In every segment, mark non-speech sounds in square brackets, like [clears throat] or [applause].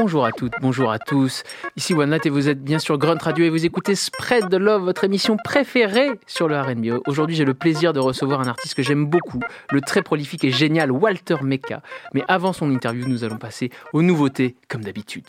Bonjour à toutes, bonjour à tous. Ici OneNat et vous êtes bien sur Grunt Radio et vous écoutez Spread the Love, votre émission préférée sur le R&B. Aujourd'hui, j'ai le plaisir de recevoir un artiste que j'aime beaucoup, le très prolifique et génial Walter Mecca. Mais avant son interview, nous allons passer aux nouveautés comme d'habitude.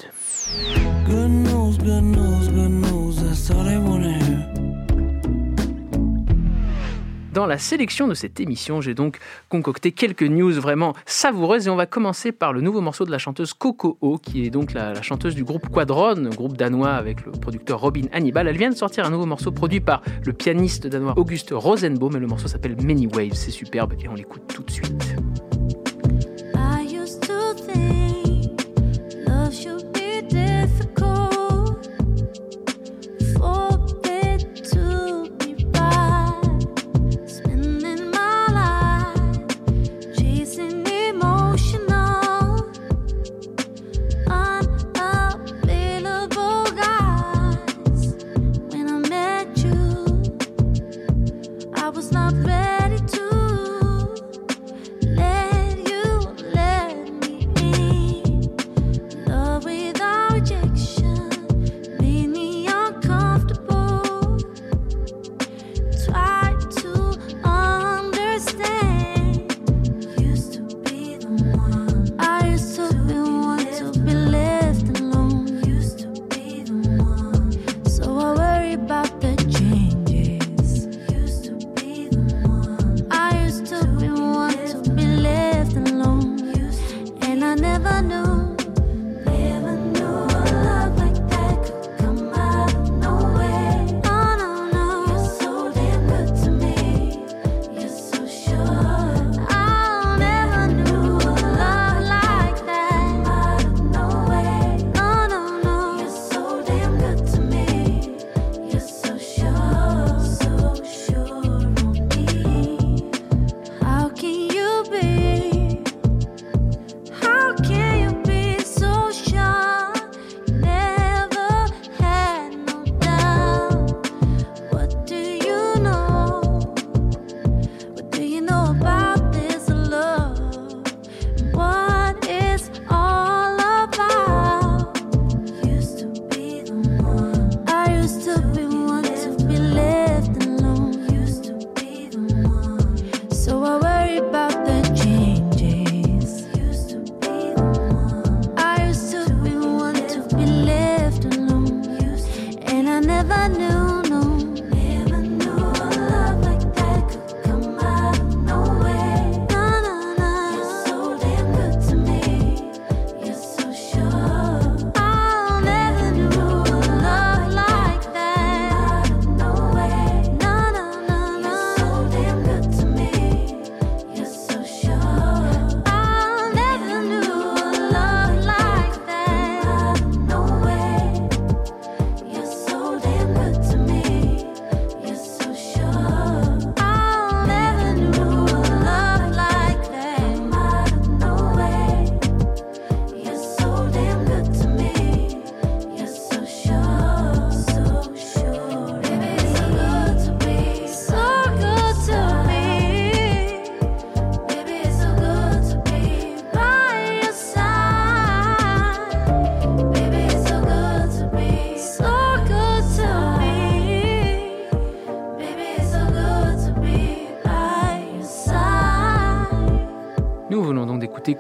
Dans la sélection de cette émission, j'ai donc concocté quelques news vraiment savoureuses et on va commencer par le nouveau morceau de la chanteuse Coco O, qui est donc la, chanteuse du groupe Quadron, groupe danois avec le producteur Robin Hannibal. Elle vient de sortir un nouveau morceau produit par le pianiste danois Auguste Rosenbaum et le morceau s'appelle Many Waves. C'est superbe et on l'écoute tout de suite.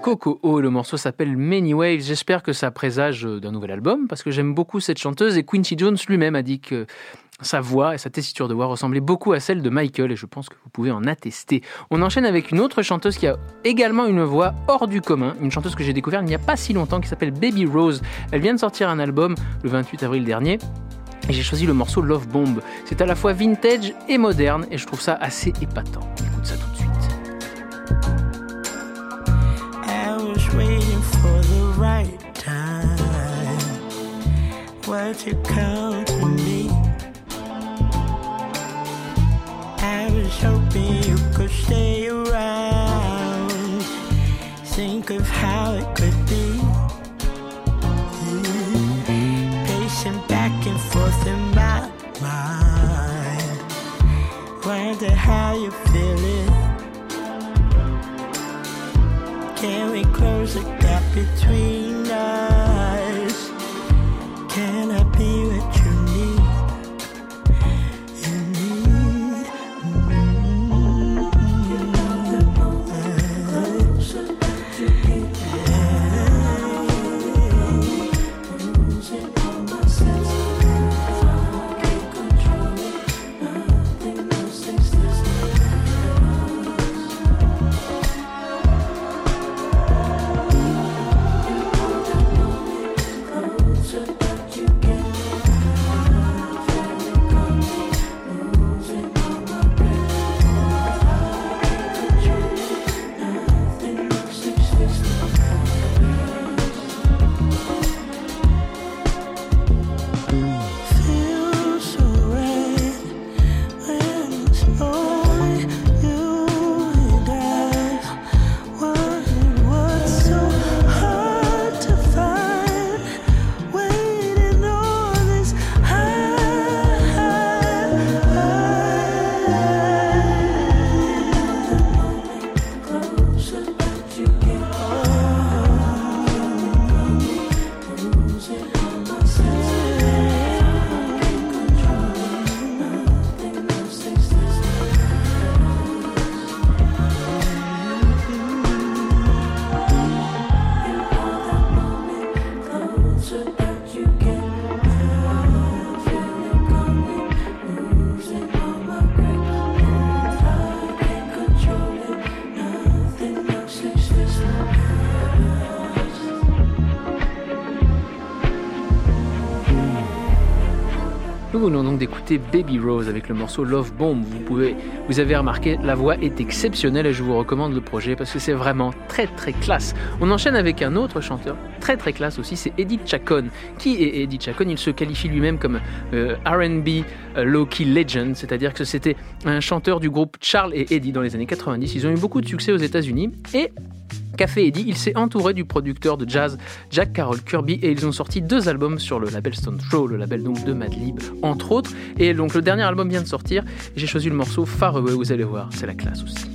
Le morceau s'appelle Many Waves. J'espère que ça présage euh, d'un nouvel album parce que j'aime beaucoup cette chanteuse et Quincy Jones lui-même a dit que sa voix et sa tessiture de voix ressemblaient beaucoup à celle de Michael et je pense que vous pouvez en attester. On enchaîne avec une autre chanteuse qui a également une voix hors du commun, une chanteuse que j'ai découverte il n'y a pas si longtemps qui s'appelle Baby Rose. Elle vient de sortir un album le 28 avril dernier. Et j'ai choisi le morceau Love Bomb. C'est à la fois vintage et moderne et je trouve ça assez épatant. Écoute ça tout de suite. Why'd you come to me? I was hoping you could stay around. Think of how it could be. Mm-hmm. Pacing back and forth in my mind. Wonder how you feel it. Can we close the gap between Nous venons donc d'écouter Baby Rose avec le morceau Love Bomb. Vous pouvez, vous avez remarqué, la voix est exceptionnelle et je vous recommande le projet parce que c'est vraiment très très classe. On enchaîne avec un autre chanteur très très classe aussi, c'est Eddie Chacon. Qui est Eddie Chacon? Il se qualifie lui-même comme euh, R&B euh, low-key legend, c'est-à-dire que c'était un chanteur du groupe Charles et Eddie dans les années 90. Ils ont eu beaucoup de succès aux États-Unis et Café Eddie, il s'est entouré du producteur de jazz Jack Carroll Kirby et ils ont sorti deux albums sur le label Stone Throw, le label donc de Madlib entre autres. Et donc le dernier album vient de sortir. J'ai choisi le morceau Far Away, vous allez voir, c'est la classe aussi.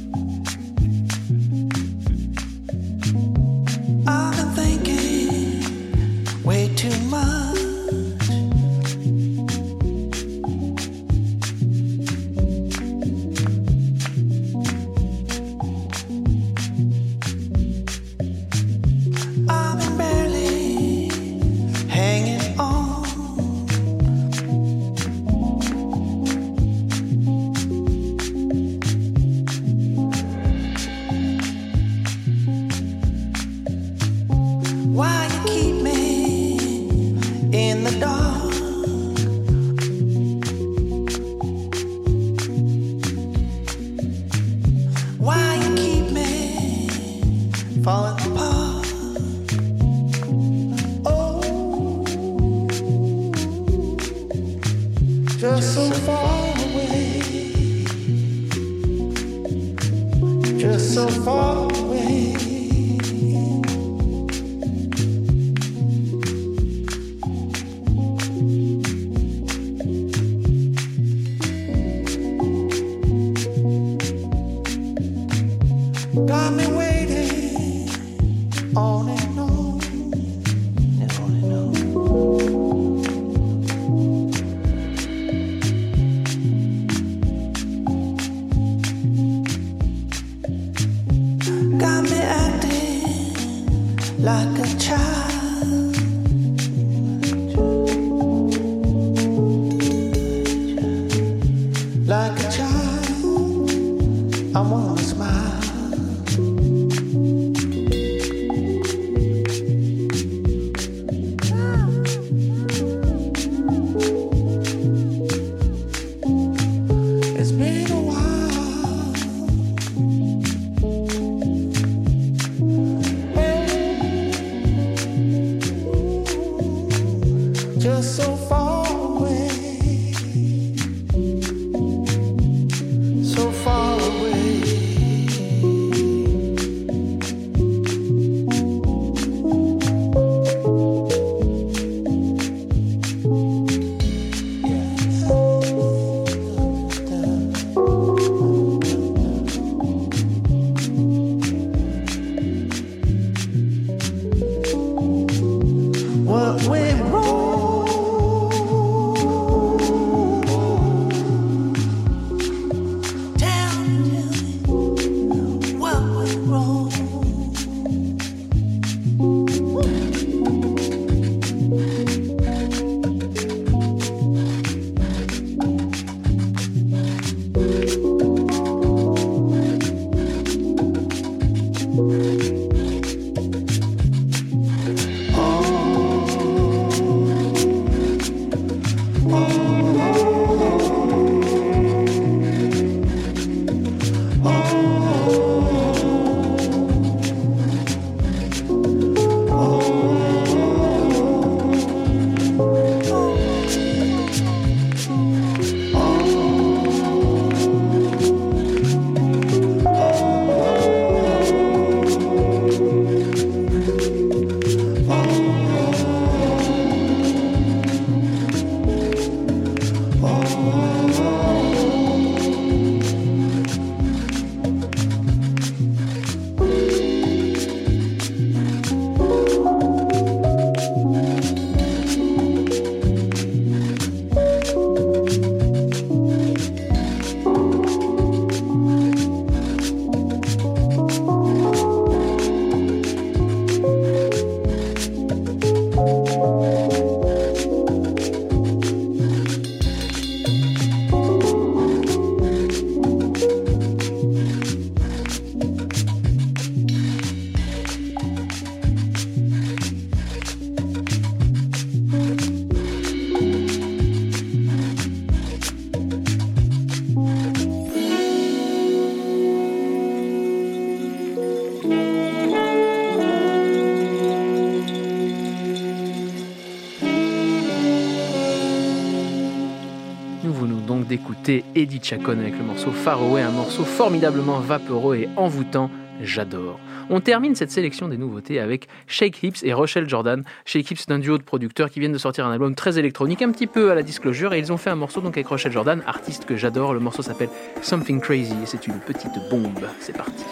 Eddie Chacon avec le morceau Far Away, un morceau formidablement vaporeux et envoûtant. J'adore. On termine cette sélection des nouveautés avec Shake Hips et Rochelle Jordan. Shake Hips, c'est un duo de producteurs qui viennent de sortir un album très électronique, un petit peu à la disclosure, et ils ont fait un morceau donc avec Rochelle Jordan, artiste que j'adore. Le morceau s'appelle Something Crazy et c'est une petite bombe. C'est parti.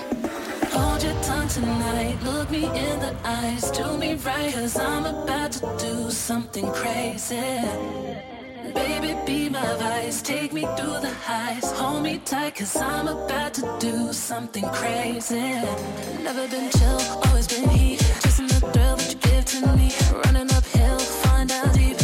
Baby, be my vice. Take me through the highs. Hold me tight, cause I'm about to do something crazy. Never been chill, always been heat. Chasing the thrill that you give to me. Running uphill, find out deep.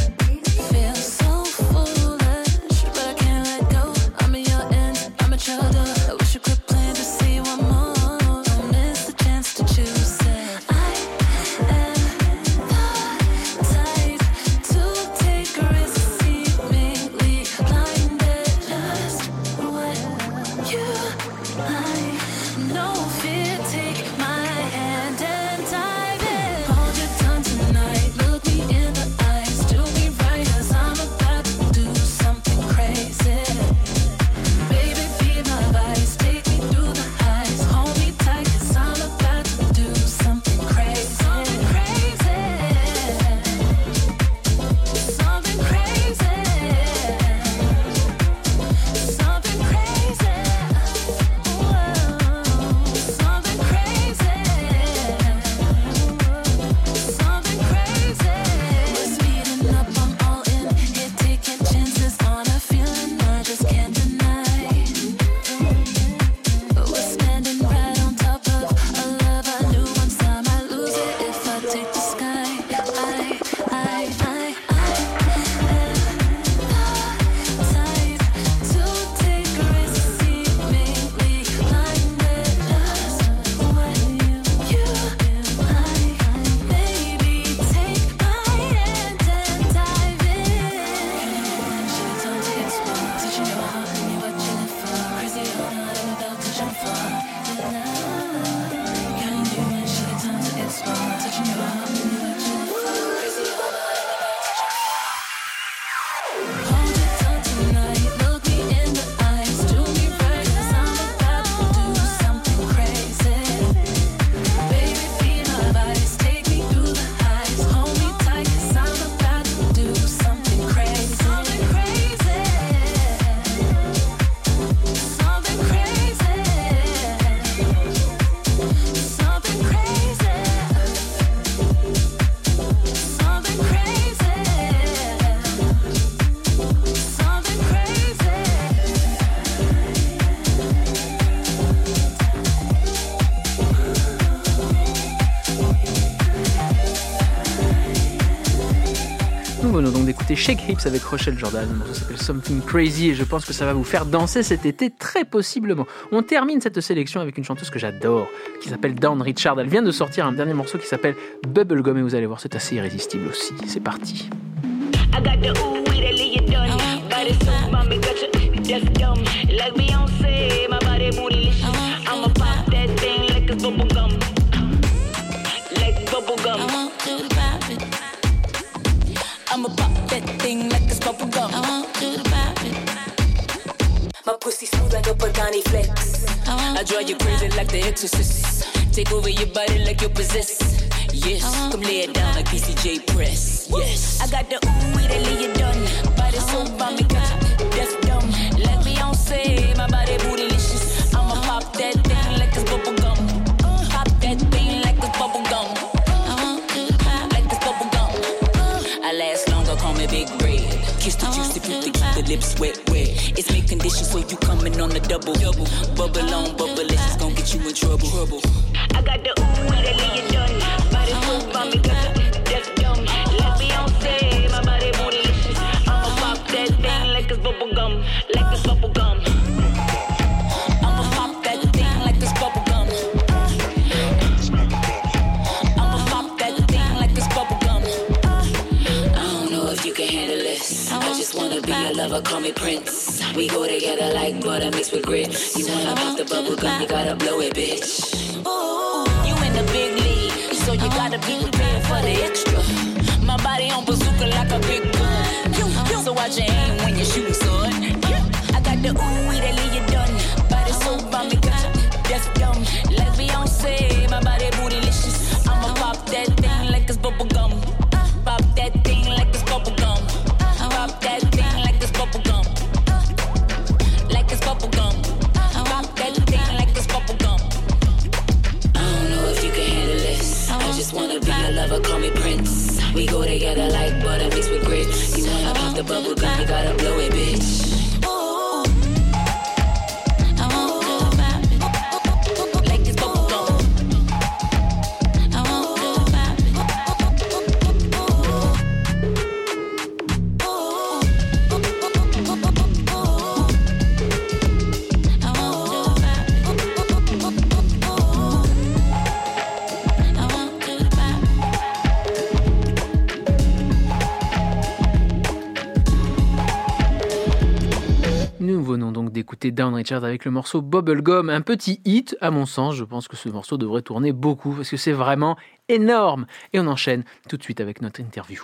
Shake Hips avec Rochelle Jordan. Ça s'appelle Something Crazy et je pense que ça va vous faire danser cet été très possiblement. On termine cette sélection avec une chanteuse que j'adore qui s'appelle Dawn Richard. Elle vient de sortir un dernier morceau qui s'appelle Bubblegum et vous allez voir, c'est assez irrésistible aussi. C'est parti. A Pagani flex. I draw you crazy like the exorcist. Take over your body like you're possessed. Yes, come lay it down like PCJ press. Yes, I got the ooh, we that lay you done. Body so bomb, got you deaf dumb. Like Beyonce, my body bootylicious. I'ma pop that thing like it's bubble gum. Pop that thing like it's bubble gum. Like it's bubble gum. I last longer, call me Big Red. Kiss the juicy fruit to keep the lips wet, wet. It's mid condition, so you coming on the double. double. Bubble on, bubble, it's gonna get you in trouble. trouble. I got the ooh, that lay you done. Body so bomb, got you deaf dumb. Like Beyonce, my body bootylicious. I'ma pop that thing like it's bubble gum. Like it's bubble gum. I'ma pop that thing like it's bubble gum. I'ma pop that thing like it's bubble gum. I don't know if you can handle this. I just wanna be your lover, call me Prince. We go together like butter mixed with grit. You wanna uh-huh. pop the bubble gum, you gotta blow it, bitch. You in the big league, so you gotta be prepared for the extra. My body on bazooka like a big gun. So watch your We go together like butter mixed with grits. You wanna pop the bubble gum, you gotta blow it, bitch. D'écouter Down avec le morceau Bubblegum, un petit hit à mon sens. Je pense que ce morceau devrait tourner beaucoup parce que c'est vraiment énorme. Et on enchaîne tout de suite avec notre interview.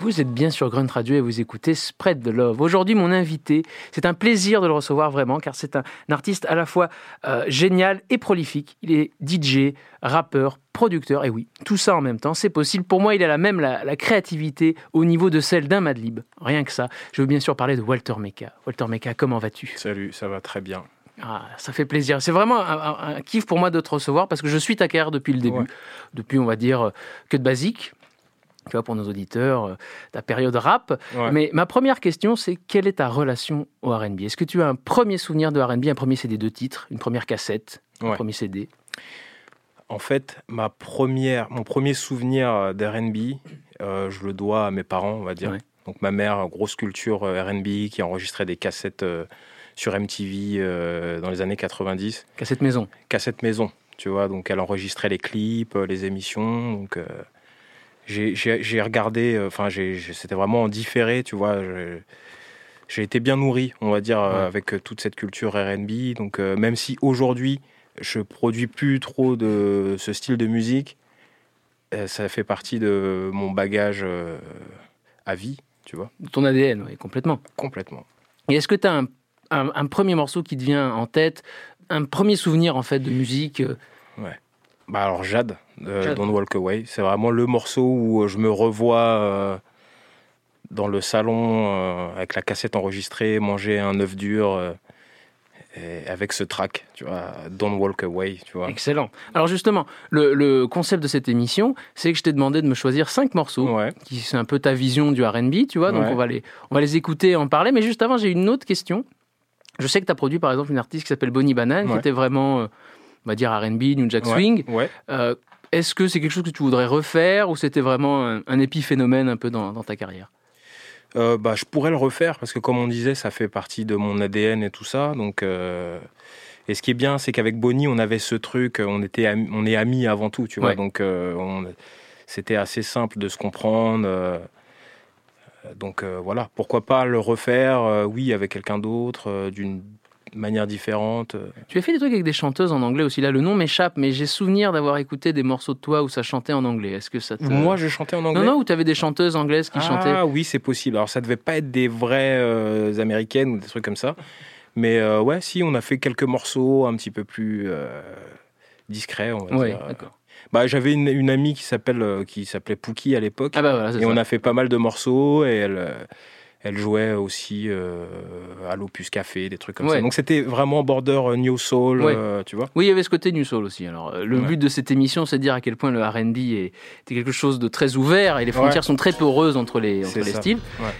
Vous êtes bien sur Grunt Radio et vous écoutez Spread the Love. Aujourd'hui, mon invité, c'est un plaisir de le recevoir vraiment car c'est un, artiste à la fois euh, génial et prolifique. Il est DJ, rappeur, producteur, et oui, tout ça en même temps, c'est possible. Pour moi, il a la même la, la créativité au niveau de celle d'un Madlib. Rien que ça. Je veux bien sûr parler de Walter Meka. Walter Meka, comment vas-tu? Salut, ça va très bien. Ah, ça fait plaisir. C'est vraiment un, un- un kiff pour moi de te recevoir parce que je suis ta carrière depuis le début. Ouais. Depuis, on va dire, euh, que de basique. Tu vois, pour nos auditeurs, euh, ta période rap. Ouais. Mais ma première question, c'est quelle est ta relation au RB Est-ce que tu as un premier souvenir de RB, un premier CD de titre, une première cassette, un premier CD En fait, ma première, mon premier souvenir d'R&B, euh, je le dois à mes parents, on va dire. Ouais. Donc ma mère, grosse culture euh, R&B, qui enregistrait des cassettes euh, sur MTV euh, dans les années 90. Cassette maison. Cassette maison, tu vois. Donc elle enregistrait les clips, euh, les émissions. Donc euh, j'ai- regardé, euh, enfin c'était vraiment en différé, tu vois. J'ai été bien nourri, on va dire, euh, Ouais. avec euh, toute cette culture R&B. Donc euh, même si aujourd'hui je produis plus trop de ce style de musique, ça fait partie de mon bagage euh, à vie, tu vois, ton ADN, oui, complètement. complètement. Et est-ce que tu as un, un- un premier morceau qui te vient en tête un premier souvenir en fait de musique euh, Bah alors Jade, euh, Jade. Don't Walk Away, c'est vraiment le morceau où euh, je me revois euh, dans le salon euh, avec la cassette enregistrée, manger un œuf dur et avec ce track, tu vois, Don't Walk Away, tu vois. Excellent. Alors justement, le, le concept de cette émission, c'est que je t'ai demandé de me choisir cinq morceaux, Ouais, qui c'est un peu ta vision du R&B, tu vois. Donc Ouais. on va les, on va les écouter, et en parler. Mais juste avant, j'ai une autre question. Je sais que tu as produit par exemple une artiste qui s'appelle Bonnie Banane, qui était vraiment, on va dire R&B, New Jack Swing. Ouais. Euh, Est-ce que c'est quelque chose que tu voudrais refaire ou c'était vraiment un, un épiphénomène un peu dans, dans ta carrière? Euh, bah, je pourrais le refaire parce que, comme on disait, ça fait partie de mon ADN et tout ça. Donc, euh, et ce qui est bien, c'est qu'avec Bonnie, on avait ce truc, on était, on est amis avant tout, tu vois. Ouais. Donc, euh, on- c'était assez simple de se comprendre. donc voilà, pourquoi pas le refaire, oui, avec quelqu'un d'autre, euh, d'une manière différente. euh. Tu as fait des trucs avec des chanteuses en anglais aussi. Là, le nom m'échappe, mais j'ai souvenir d'avoir écouté des morceaux de toi où ça chantait en anglais. Est-ce que ça te... Moi, je chantais en anglais. Non, non, où tu avais des chanteuses anglaises qui ah chantaient. oui, c'est possible. Alors ça devait pas être des vraies euh, américaines ou des trucs comme ça. Mais euh, ouais, si, on a fait quelques morceaux un petit peu plus euh, discrets, on va Ouais, dire. d'accord. Bah, j'avais une, une amie qui s'appelle qui s'appelait Pookie à l'époque. Ah bah voilà, et ça. on a fait pas mal de morceaux et elle, elle jouait aussi euh, à l'Opus Café, des trucs comme Ouais. ça. Donc c'était vraiment border euh, New Soul, Ouais. euh, tu vois. Oui, il y avait ce côté New Soul aussi. Alors, le Ouais. but de cette émission, c'est de dire à quel point le R&B est, était quelque chose de très ouvert et les frontières sont très poreuses entre les, entre les styles.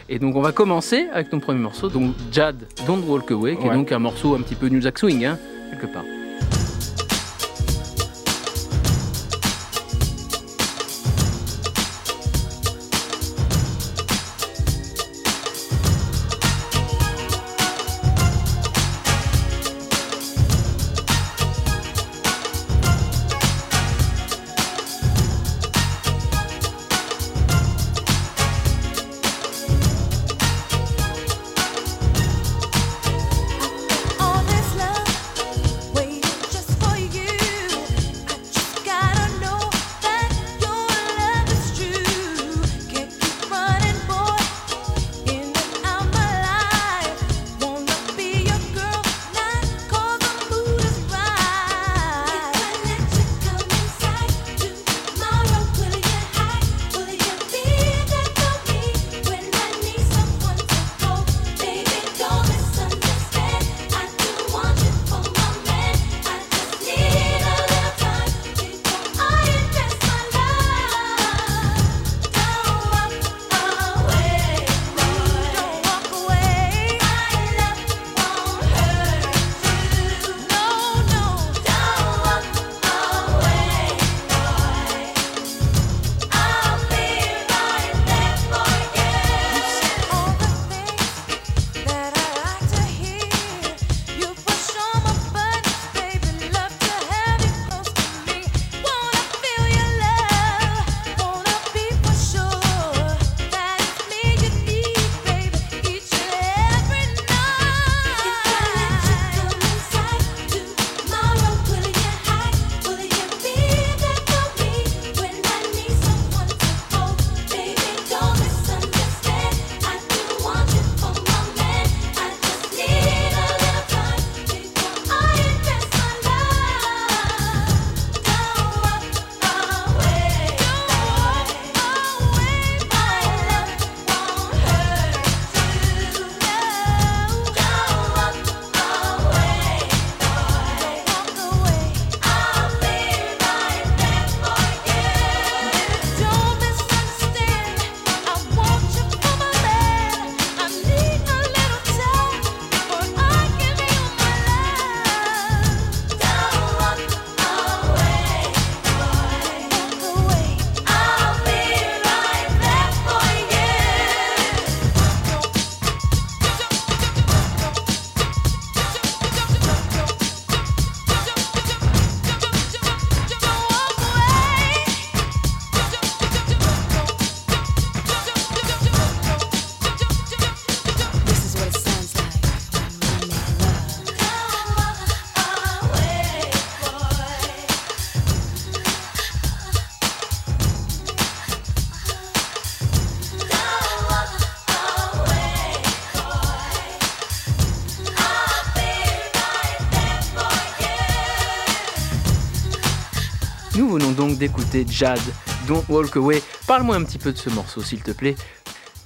Et donc, on va commencer avec ton premier morceau, donc Jad, Don't Walk Away, qui est donc un morceau un petit peu New Jack Swing, hein, quelque part. Nous venons donc d'écouter Jad, Don't Walk Away. Parle-moi un petit peu de ce morceau, s'il te plaît.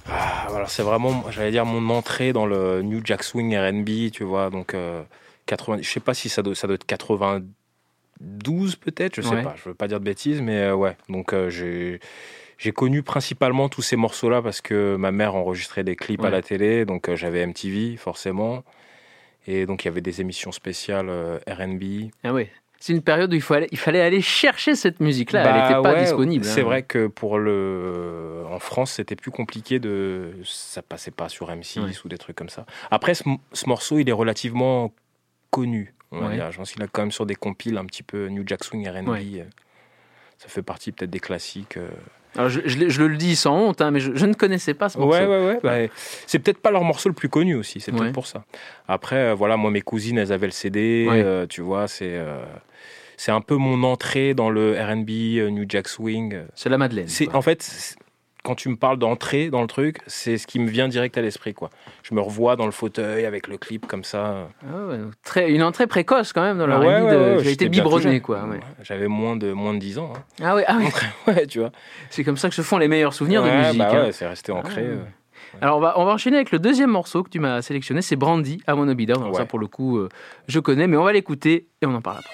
Ah, alors c'est vraiment, j'allais dire, mon entrée dans le New Jack Swing R&B, tu vois. Donc, euh, 80, je sais pas si ça doit, ça doit être 92 peut-être, je sais Ouais. pas, je veux pas dire de bêtises, mais euh, ouais. Donc, euh, j'ai. J'ai connu principalement tous ces morceaux-là parce que ma mère enregistrait des clips Ouais. à la télé, donc euh, j'avais MTV forcément. Et donc il y avait des émissions spéciales euh, R&B. Ah ouais. C'est une période où il fallait, il fallait aller chercher cette musique-là. Elle Bah n'était pas ouais, disponible. C'est hein. vrai que pour le, en France, c'était plus compliqué de, ça passait pas sur M6 Ouais. ou des trucs comme ça. Après, ce, ce morceau, il est relativement connu. On va Ouais. dire. Je pense qu'il a quand même sur des compiles un petit peu New Jack Swing R&B. Euh, Ça fait partie peut-être des classiques. euh. Alors, je, je- je le dis sans honte, hein, mais je, je ne connaissais pas ce morceau. Ouais, ouais, ouais. bah, c'est peut-être pas leur morceau le plus connu aussi, c'est peut-être Ouais. pour ça. Après, euh, voilà, moi, mes cousines, elles avaient le CD, Ouais. euh, tu vois, c'est. euh, c'est un peu mon entrée dans le R&B, euh, New Jack Swing. euh. C'est la Madeleine. C'est en fait, quand tu me parles d'entrée dans le truc, c'est ce qui me vient direct à l'esprit, quoi. Je me revois dans le fauteuil avec le clip comme ça. Ah ouais, très, une entrée précoce quand même dans la Ouais, R&B ouais, de- j'étais été biberonné, quoi. J'avais moins de moins de 10 ans. hein. Ah ouais, ah ouais. [laughs] Ouais, tu vois. c'est comme ça que se font les meilleurs souvenirs de musique. bah hein. c'est resté ancré. Ah, euh. Alors on va, on va enchaîner avec le deuxième morceau que tu m'as sélectionné, c'est Brandy à Down. Alors ça pour le coup, euh, je connais, mais on va l'écouter et on en parle après.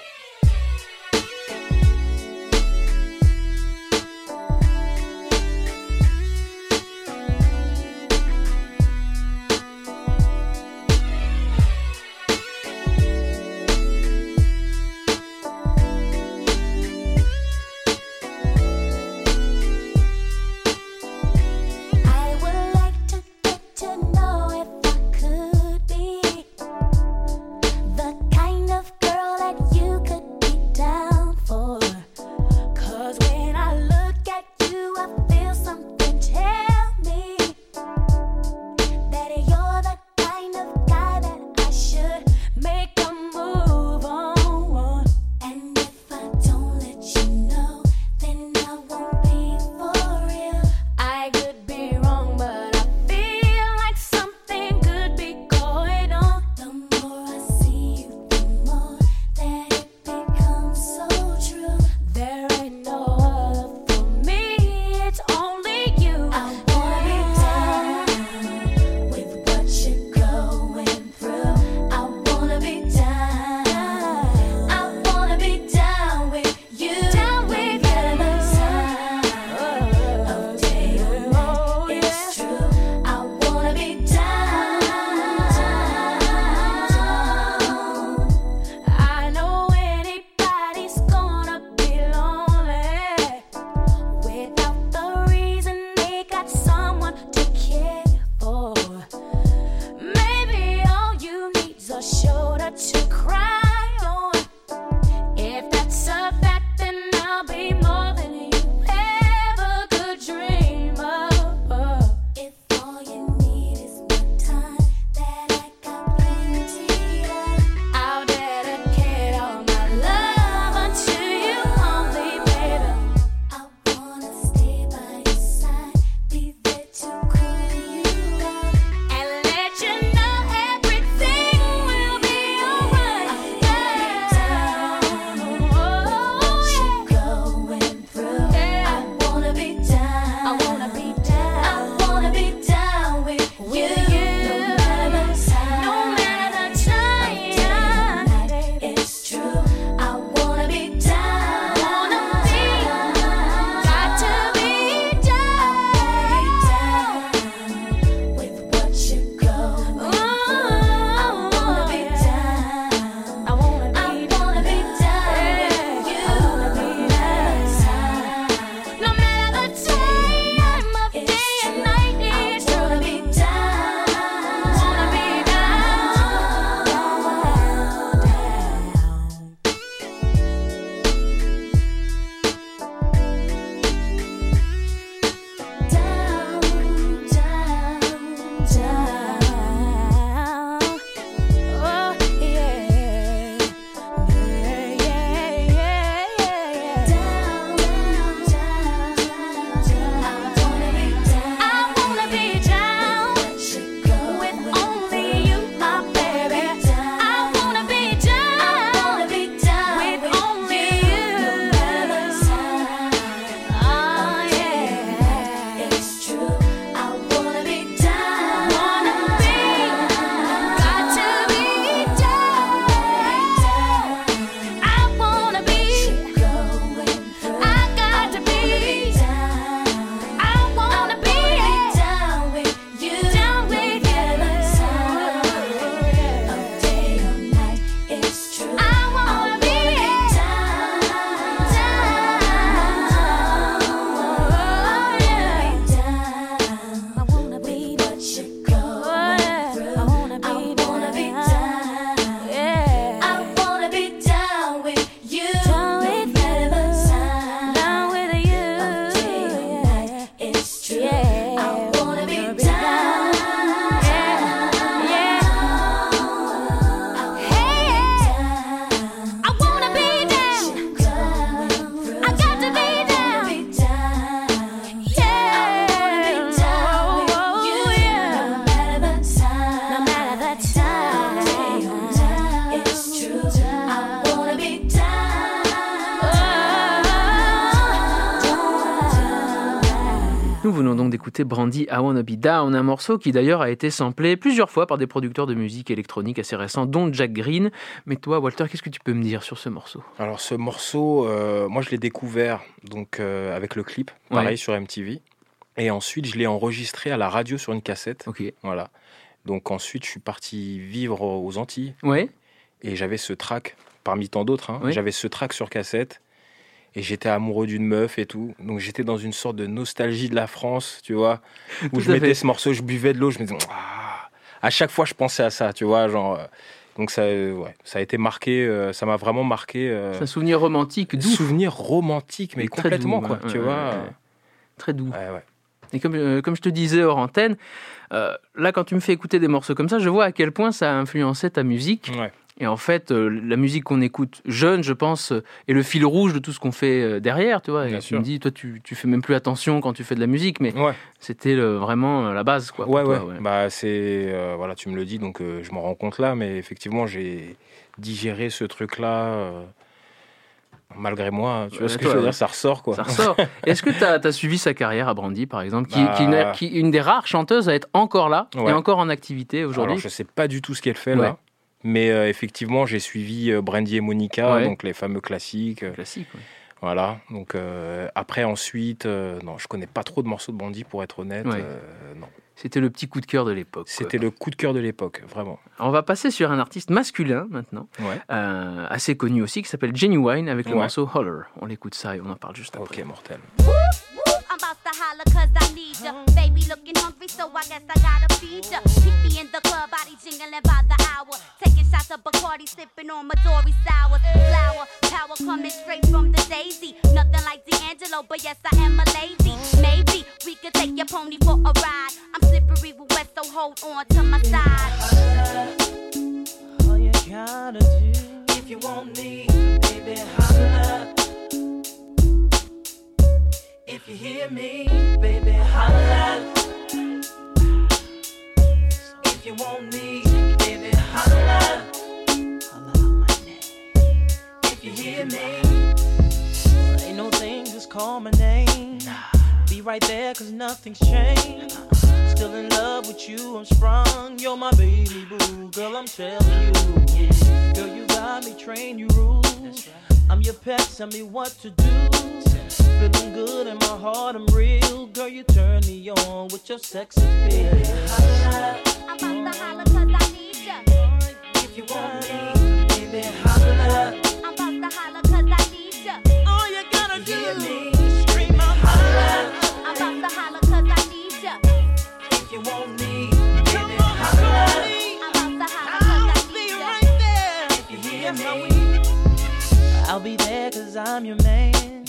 Brandy I Wanna Be Down, un morceau qui d'ailleurs a été samplé plusieurs fois par des producteurs de musique électronique assez récents, dont Jack Green. Mais toi, Walter, qu'est-ce que tu peux me dire sur ce morceau? Alors ce morceau, euh, moi je l'ai découvert donc euh, avec le clip, pareil Ouais. sur MTV. Et ensuite je l'ai enregistré à la radio sur une cassette. Ok. Voilà. Donc ensuite je suis parti vivre aux Antilles Ouais, et j'avais ce track parmi tant d'autres. hein. J'avais ce track sur cassette et j'étais amoureux d'une meuf et tout. Donc j'étais dans une sorte de nostalgie de la France, tu vois, [laughs] où Tout je mettais fait. ce morceau, je buvais de l'eau, je me disais Ah à chaque fois je pensais à ça, tu vois, genre. euh, donc ça, euh, ouais, ça a été marqué, euh, ça m'a vraiment marqué. euh, c'est un souvenir romantique doux. souvenir romantique, mais complètement doux, quoi, ouais, tu ouais, vois. Très doux. Et comme, euh, comme je te disais hors antenne, euh, là, quand tu me fais écouter des morceaux comme ça, je vois à quel point ça a influencé ta musique. Ouais. Et en fait, euh, la musique qu'on écoute jeune, je pense, euh, est le fil rouge de tout ce qu'on fait euh, derrière, tu vois. Et Bien tu sûr. me dis, toi, tu, tu fais même plus attention quand tu fais de la musique, mais Ouais, c'était vraiment la base, quoi. ouais, toi, ouais. Bah c'est, euh, voilà, tu me le dis, donc euh, je m'en rends compte là, mais effectivement j'ai digéré ce truc-là euh, malgré moi. Tu vois Ouais, ce que toi, je veux dire? Ça ressort quoi. Ça ressort. [laughs] Est-ce que tu as, suivi sa carrière à Brandy, par exemple, qui, Bah. qui est une, qui est une des rares chanteuses à être encore là et Ouais. encore en activité aujourd'hui? Alors je sais pas du tout ce qu'elle fait Ouais. là, mais euh, effectivement j'ai suivi euh, Brandy et Monica, Ouais. donc les fameux classiques. euh, Classique, ouais. Voilà. Donc après ensuite, non, je connais pas trop de morceaux de Brandy pour être honnête. Ouais. non. C'était le petit coup de cœur de l'époque. C'était le coup de cœur de l'époque, vraiment. On va passer sur un artiste masculin maintenant, Ouais. euh, assez connu aussi, qui s'appelle Genuine avec le Ouais. morceau Holler. On l'écoute ça et on en parle juste après. Ok, mortel. I'm about to holler cause I need ya. Baby looking hungry, so I guess I gotta feed ya. Keep me in the club, body jingling by the hour. Taking shots of Bacardi, sipping on Midori sours. Flower, power coming straight from the daisy. Nothing like D'Angelo, but yes, I am a lady. Maybe we could take your pony for a ride. I'm slippery with wet, so hold on to my side. All you gotta do if you want me, baby, holla. You hear me, baby, holla. If you want me, baby, holla. Holla out my name. If you hear me, ain't no thing, just call my name. Be right there, cause nothing's changed. Still in love with you, I'm sprung. You're my baby boo, girl, I'm telling you. Girl, you got me, train you rules. I'm your pet, tell me what to do. Feeling good in my heart, I'm real. Girl, you turn me on with your sex appeal. I'm about to holler cause I need cause I'm your man.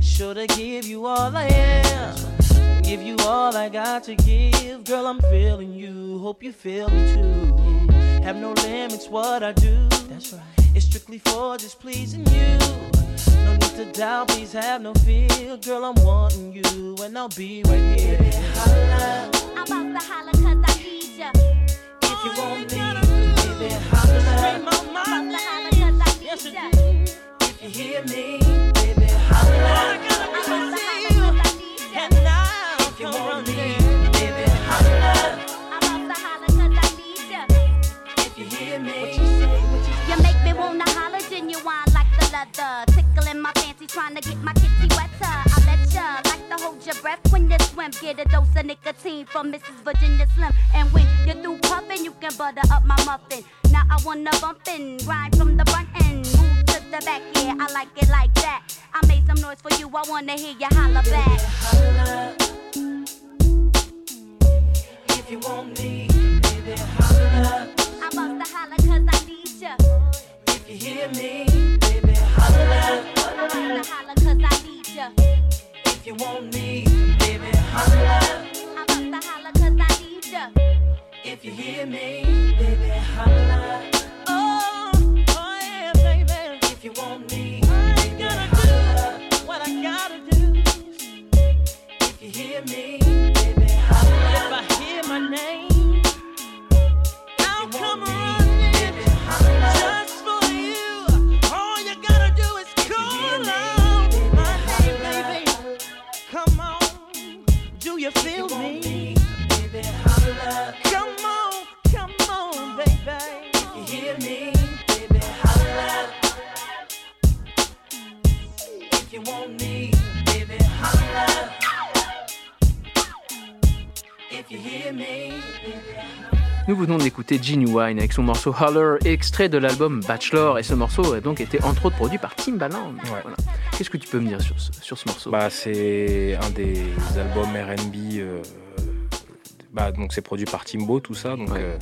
Sure to give you all I am. Give you all I got to give. Girl, I'm feeling you. Hope you feel me too. Have no limits, what I do. That's right. It's strictly for just pleasing you. No need to doubt, please have no fear. Girl, I'm wanting you, and I'll be right here. Holla. I'm about to holler cause I need ya. If you want me, hear me, baby, holla. I'm about to holler cause I need ya. And now, if you want me, baby, holla. I'm about to holler cause I need ya. If you hear me, what you say, what you You make me wanna genuine like the leather. Tickling my fancy, trying to get my kitty wetter. I let ya like to hold your breath when you swim. Get a dose of nicotine from Mrs. Virginia Slim. And when you're through puffing, you can butter up my muffin. Now I wanna bump and grind from the front end. Move the back, yeah, I like it like that. I made some noise for you, I wanna hear you holler back. holla. If you want me, baby, holla. I'm about to holler cause I need ya. If you hear me, baby, holla. I'm about to holler cause I need ya. If you want me, baby, holla. I'm about to holler cause I need ya. If you hear me, baby, holla. If you want me, baby, holla. What I gotta do. If you hear me, Nous venons d'écouter Genuine avec son morceau Holler, extrait de l'album Bachelor, et ce morceau a donc été entre autres produit par Timbaland. Voilà. Qu'est-ce que tu peux me dire sur ce, sur ce morceau? Bah, c'est un des albums R&B. euh, bah, donc c'est produit par Timbo, tout ça. Donc euh,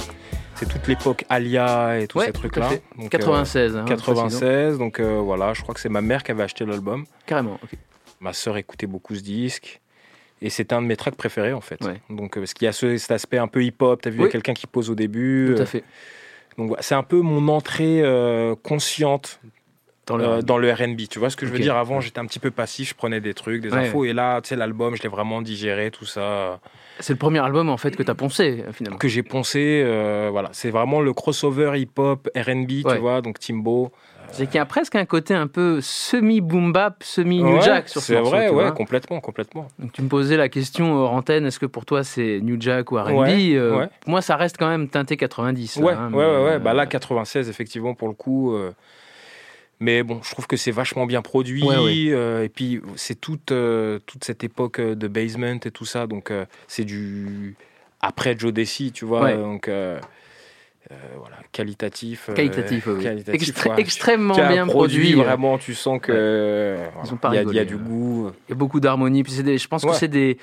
c'est toute l'époque Alia et tous Ouais, ces trucs-là. fait. Donc, 96, hein, 96. Donc euh, voilà, je crois que c'est ma mère qui avait acheté l'album. Carrément, ok. Ma sœur écoutait beaucoup ce disque. Et c'était un de mes tracks préférés en fait. Ouais. Donc euh, parce qu'il y a ce- cet aspect un peu hip-hop. T'as vu, il y a Oui. quelqu'un qui pose au début. Tout à euh, fait. Donc c'est un peu mon entrée euh, consciente Dans le- euh, dans le R&B. Tu vois ce que je veux dire? Avant, j'étais un petit peu passif, je prenais des trucs, des Ouais. infos, et là, tu sais, l'album, je l'ai vraiment digéré, tout ça, C'est le premier album en fait que tu as poncé finalement. que j'ai poncé. euh, voilà, c'est vraiment le crossover hip-hop, R&B, tu vois. Donc Timbo. C'est qu'il y a presque un côté un peu semi-boom bap, semi-new Ouais, jack sur ce C'est vrai, ouais, complètement, complètement. Donc tu me posais la question hors antenne, est-ce que pour toi c'est New Jack ou R&B Ouais, Euh, ouais. Pour moi ça reste quand même teinté 90. Ouais, hein, ouais, ouais, ouais. Bah là, euh, 96, effectivement, pour le coup. euh, Mais bon, je trouve que c'est vachement bien produit. Euh, et puis, c'est toute, euh, toute cette époque euh, de basement et tout ça. Donc, euh, c'est du. Après Joe Desi, tu vois. Donc, euh, voilà, qualitatif. euh, Qualitatif, oui, oui. qualitatif, Extré- ouais. extrêmement Tu bien produit. euh, Vraiment, tu sens que. voilà, il y a- du hein. goût. Il y a beaucoup d'harmonie. Puis c'est des- je pense que c'est des,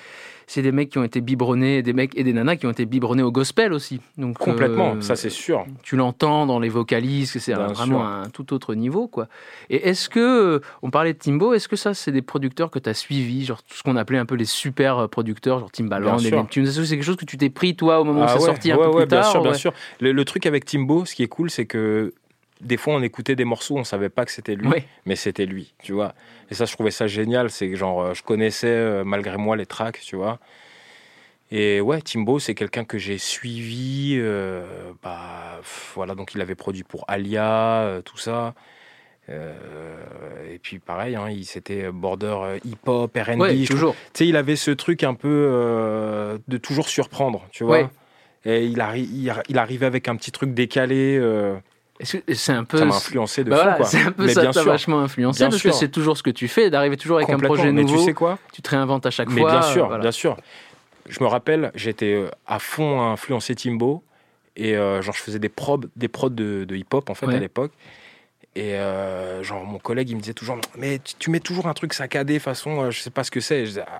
c'est des mecs qui ont été biberonnés, des mecs et des nanas qui ont été biberonnés au gospel aussi. Donc, Complètement, euh, ça c'est sûr. tu l'entends dans les vocalises, c'est vraiment sûr. un tout autre niveau. quoi. Et est-ce que, on parlait de Timbo, est-ce que ça, c'est des producteurs que tu as suivis, genre tout ce qu'on appelait un peu les super euh, producteurs, genre Timbaland, Bien et sûr. Neptune Est-ce que c'est quelque chose que tu t'es pris, toi, au moment où Ah c'est ouais, sorti un ouais, peu ouais, plus tard bien sûr, bien sûr. Le, le truc avec Timbo, ce qui est cool, c'est que des fois on écoutait des morceaux, on savait pas que c'était lui, mais c'était lui, tu vois. Et ça, je trouvais ça génial. C'est que genre, euh, je connaissais euh, malgré moi les tracks, tu vois. Et ouais, Timbo, c'est quelqu'un que j'ai suivi. euh, bah, pff, voilà, donc il avait produit pour Alia, euh, tout ça. Euh, et puis pareil, hein, il c'était border hip-hop, R&B. Ouais, toujours. tu sais, il avait ce truc un peu de toujours surprendre, tu vois. Ouais. Et il, arri- il, arri- il arrivait avec un petit truc décalé. C'est un peu. ça m'a influencé de Bah voilà, c'est un peu Mais ça bien t'a sûr. vachement influencé Bien parce sûr. que c'est toujours ce que tu fais, d'arriver toujours avec un projet Mais nouveau. tu sais quoi? tu te réinventes à chaque Mais fois. bien sûr, euh, voilà. bien sûr. Je me rappelle, j'étais euh, à fond influencé Timbo. Et euh, genre, je faisais des prods, des prods de, de hip-hop, en fait, Ouais. à l'époque. Et euh, genre, mon collègue, il me disait toujours, mais tu, tu mets toujours un truc saccadé, façon, je sais pas ce que c'est. Je disais, Ah,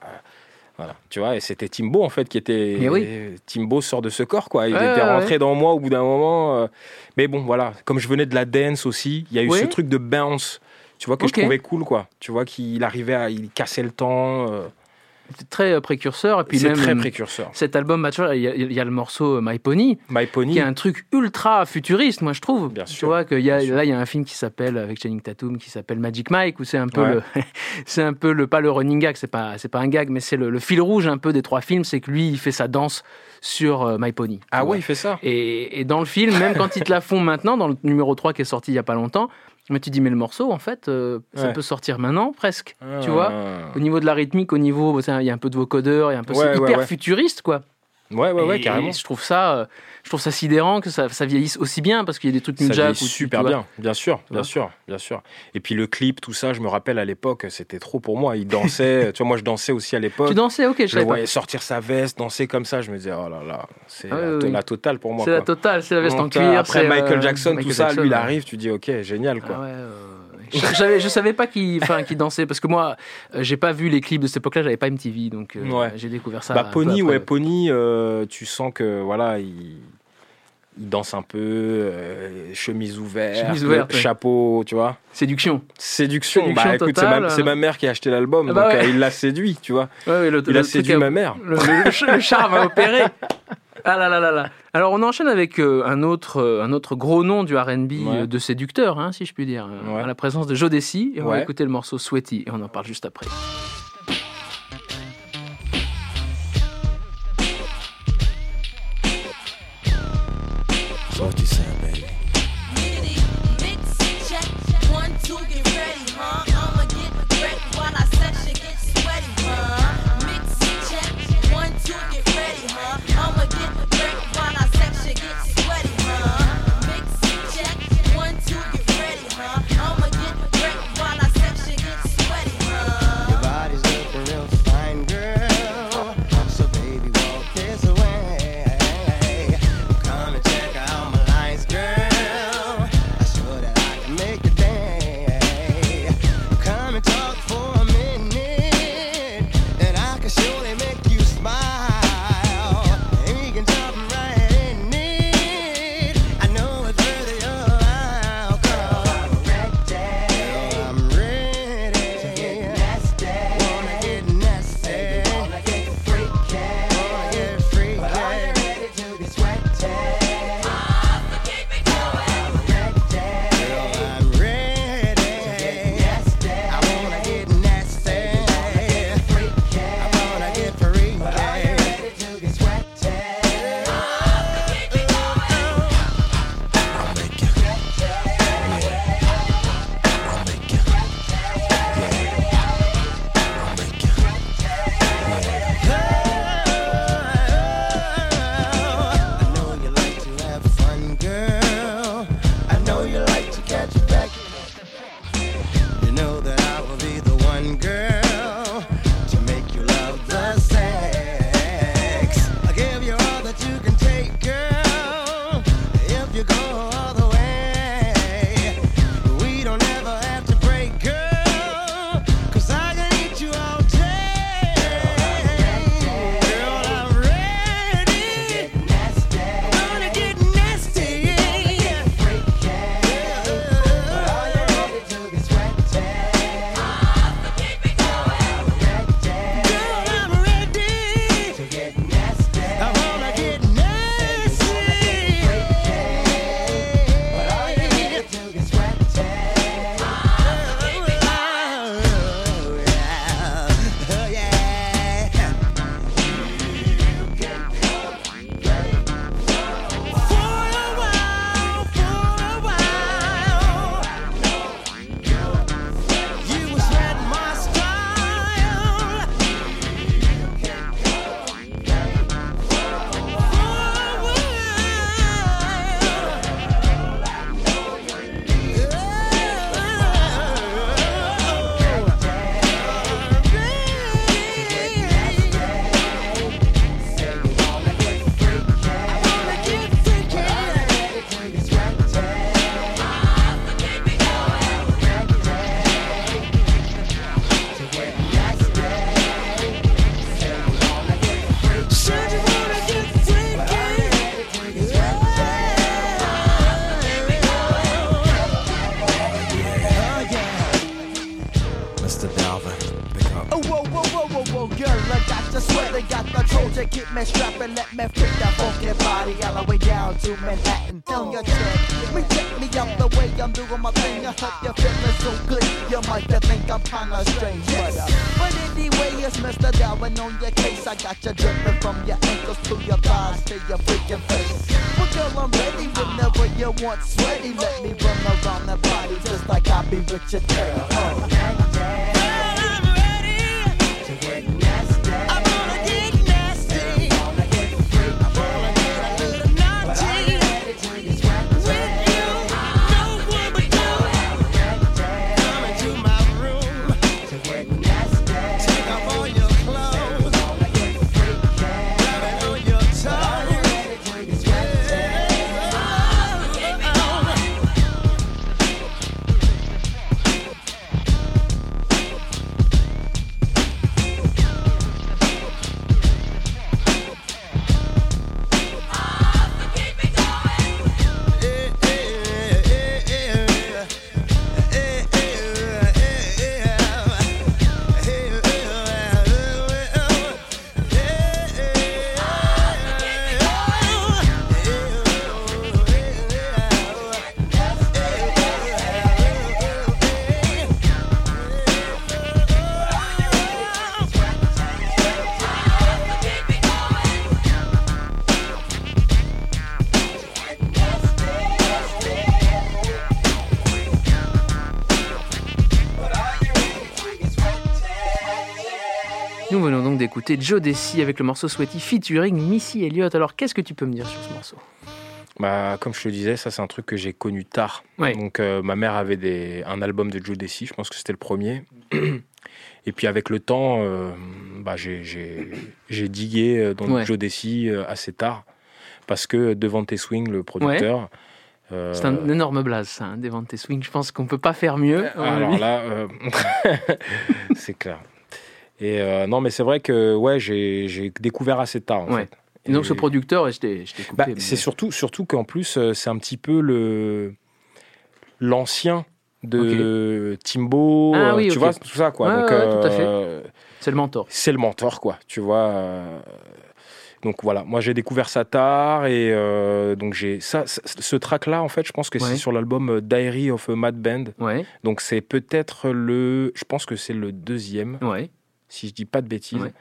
voilà, tu vois, et c'était Timbo, en fait, qui était... Mais oui. Timbo sort de ce corps, quoi. Il Ouais, était ouais, rentré dans moi au bout d'un moment. euh, Mais bon, voilà, comme je venais de la dance aussi, il y a eu ce truc de bounce, tu vois, que je trouvais cool, quoi. Tu vois, qu'il arrivait à... Il cassait le temps. euh, très euh, précurseur. Et puis C'est même très précurseur. cet album, bah, il y, a- il y a le morceau euh, My Pony. My Pony. qui est un truc ultra futuriste, moi je trouve. Bien tu sûr, vois qu'il y a là il y a un film qui s'appelle avec Channing Tatum qui s'appelle Magic Mike où c'est un peu Ouais. le [laughs] c'est un peu le pas le running gag, c'est pas c'est pas un gag mais c'est le, le fil rouge un peu des trois films, c'est que lui il fait sa danse sur euh, My Pony. Ah ouais, il fait ça. Et, et dans le film, même quand ils te la font maintenant, dans le numéro 3 qui est sorti il y a pas longtemps, mais tu dis mais le morceau en fait euh, ça Ouais. peut sortir maintenant presque. Tu vois Ah. Au niveau de la rythmique, au niveau, il y a un peu de vocodeur, il y a un peu Ouais, c'est hyper futuriste quoi. Ouais, ouais, ouais, Et carrément. Je trouve ça, euh, je trouve ça sidérant que ça, ça vieillisse aussi bien parce qu'il y a des trucs Ça New Jack où tu- super tu bien, bien sûr, bien sûr, bien sûr. Et puis le clip, tout ça, je me rappelle à l'époque, c'était trop pour moi. Il dansait, [laughs] tu vois, moi je dansais aussi à l'époque. Tu dansais, ok, je Je le pas. voyais sortir sa veste, danser comme ça. Je me disais, oh là là, c'est Ah la, oui, totale pour moi. C'est la totale, c'est la veste en cuir. Après Michael euh, Jackson, Michael tout ça, Jackson, lui il arrive, tu dis, ok, génial quoi. Ah ouais, Je, savais, je savais pas qu'il enfin, qu'il dansait parce que moi, euh, j'ai pas vu les clips de cette époque-là, j'avais pas MTV, donc euh, Ouais. j'ai découvert ça. bah Pony, ouais, Pony, euh, tu sens que voilà, il, il danse un peu, euh, chemise ouverte, Chemise ouverte, ouais. chapeau, tu vois. Séduction. Séduction, Séduction bah écoute, c'est ma, euh. mère qui a acheté l'album, Ah bah donc ouais. euh, il l'a séduit, tu vois. Ouais, ouais, le- Il le a séduit a- ma mère. Le, le- le ch- le charme a opéré. Ah là là là là. Alors on enchaîne avec euh, un, autre, un autre gros nom du R&B de séducteur, hein, si je puis dire, à la présence de Joe Desi. Et on va écouter le morceau Sweaty et on en parle juste après. So I'm doing my thing. I hope you're feeling so good. You might think I'm kinda strange, but, uh, but anyway, it's Mr. Darwin on your case. I got you dripping from your ankles to your thighs to your freaking face. Well, girl, I'm ready whenever you want sweaty. Let me run around the body just like I be with your girl. Nous venons donc d'écouter Joe Desi avec le morceau Sweaty featuring Missy Elliott. Alors qu'est-ce que tu peux me dire sur ce morceau? Bah, comme je te disais, ça c'est un truc que j'ai connu tard. Ouais. Donc euh, ma mère avait des, un album de Joe Desi, je pense que c'était le premier. Et puis avec le temps, euh, bah, j'ai- digué euh, dans Ouais. Joe Desi assez tard. Parce que Devante Swing, le producteur... euh, C'est un énorme blaze, ça, hein, Devante Swing. Je pense qu'on peut pas faire mieux. alors là, euh, [laughs] c'est clair. Et euh, non, mais c'est vrai que ouais, j'ai découvert assez tard. En Ouais. fait. Et donc ce producteur, je t'ai coupé. bah, mais- c'est surtout, surtout qu'en plus, euh, c'est un petit peu le l'ancien de Timbo, Ah euh, oui, tu vois, tout ça quoi. Ouais, Donc, ouais, tout à fait. C'est le mentor. c'est le mentor quoi, tu vois. euh, donc voilà, moi j'ai découvert ça tard et euh, donc j'ai ça, ce track là en fait, je pense que Ouais. c'est sur l'album Diary of a Mad Band. Ouais, Donc c'est peut-être le, je pense que c'est le deuxième, ouais. Si je dis pas de bêtises. Ouais.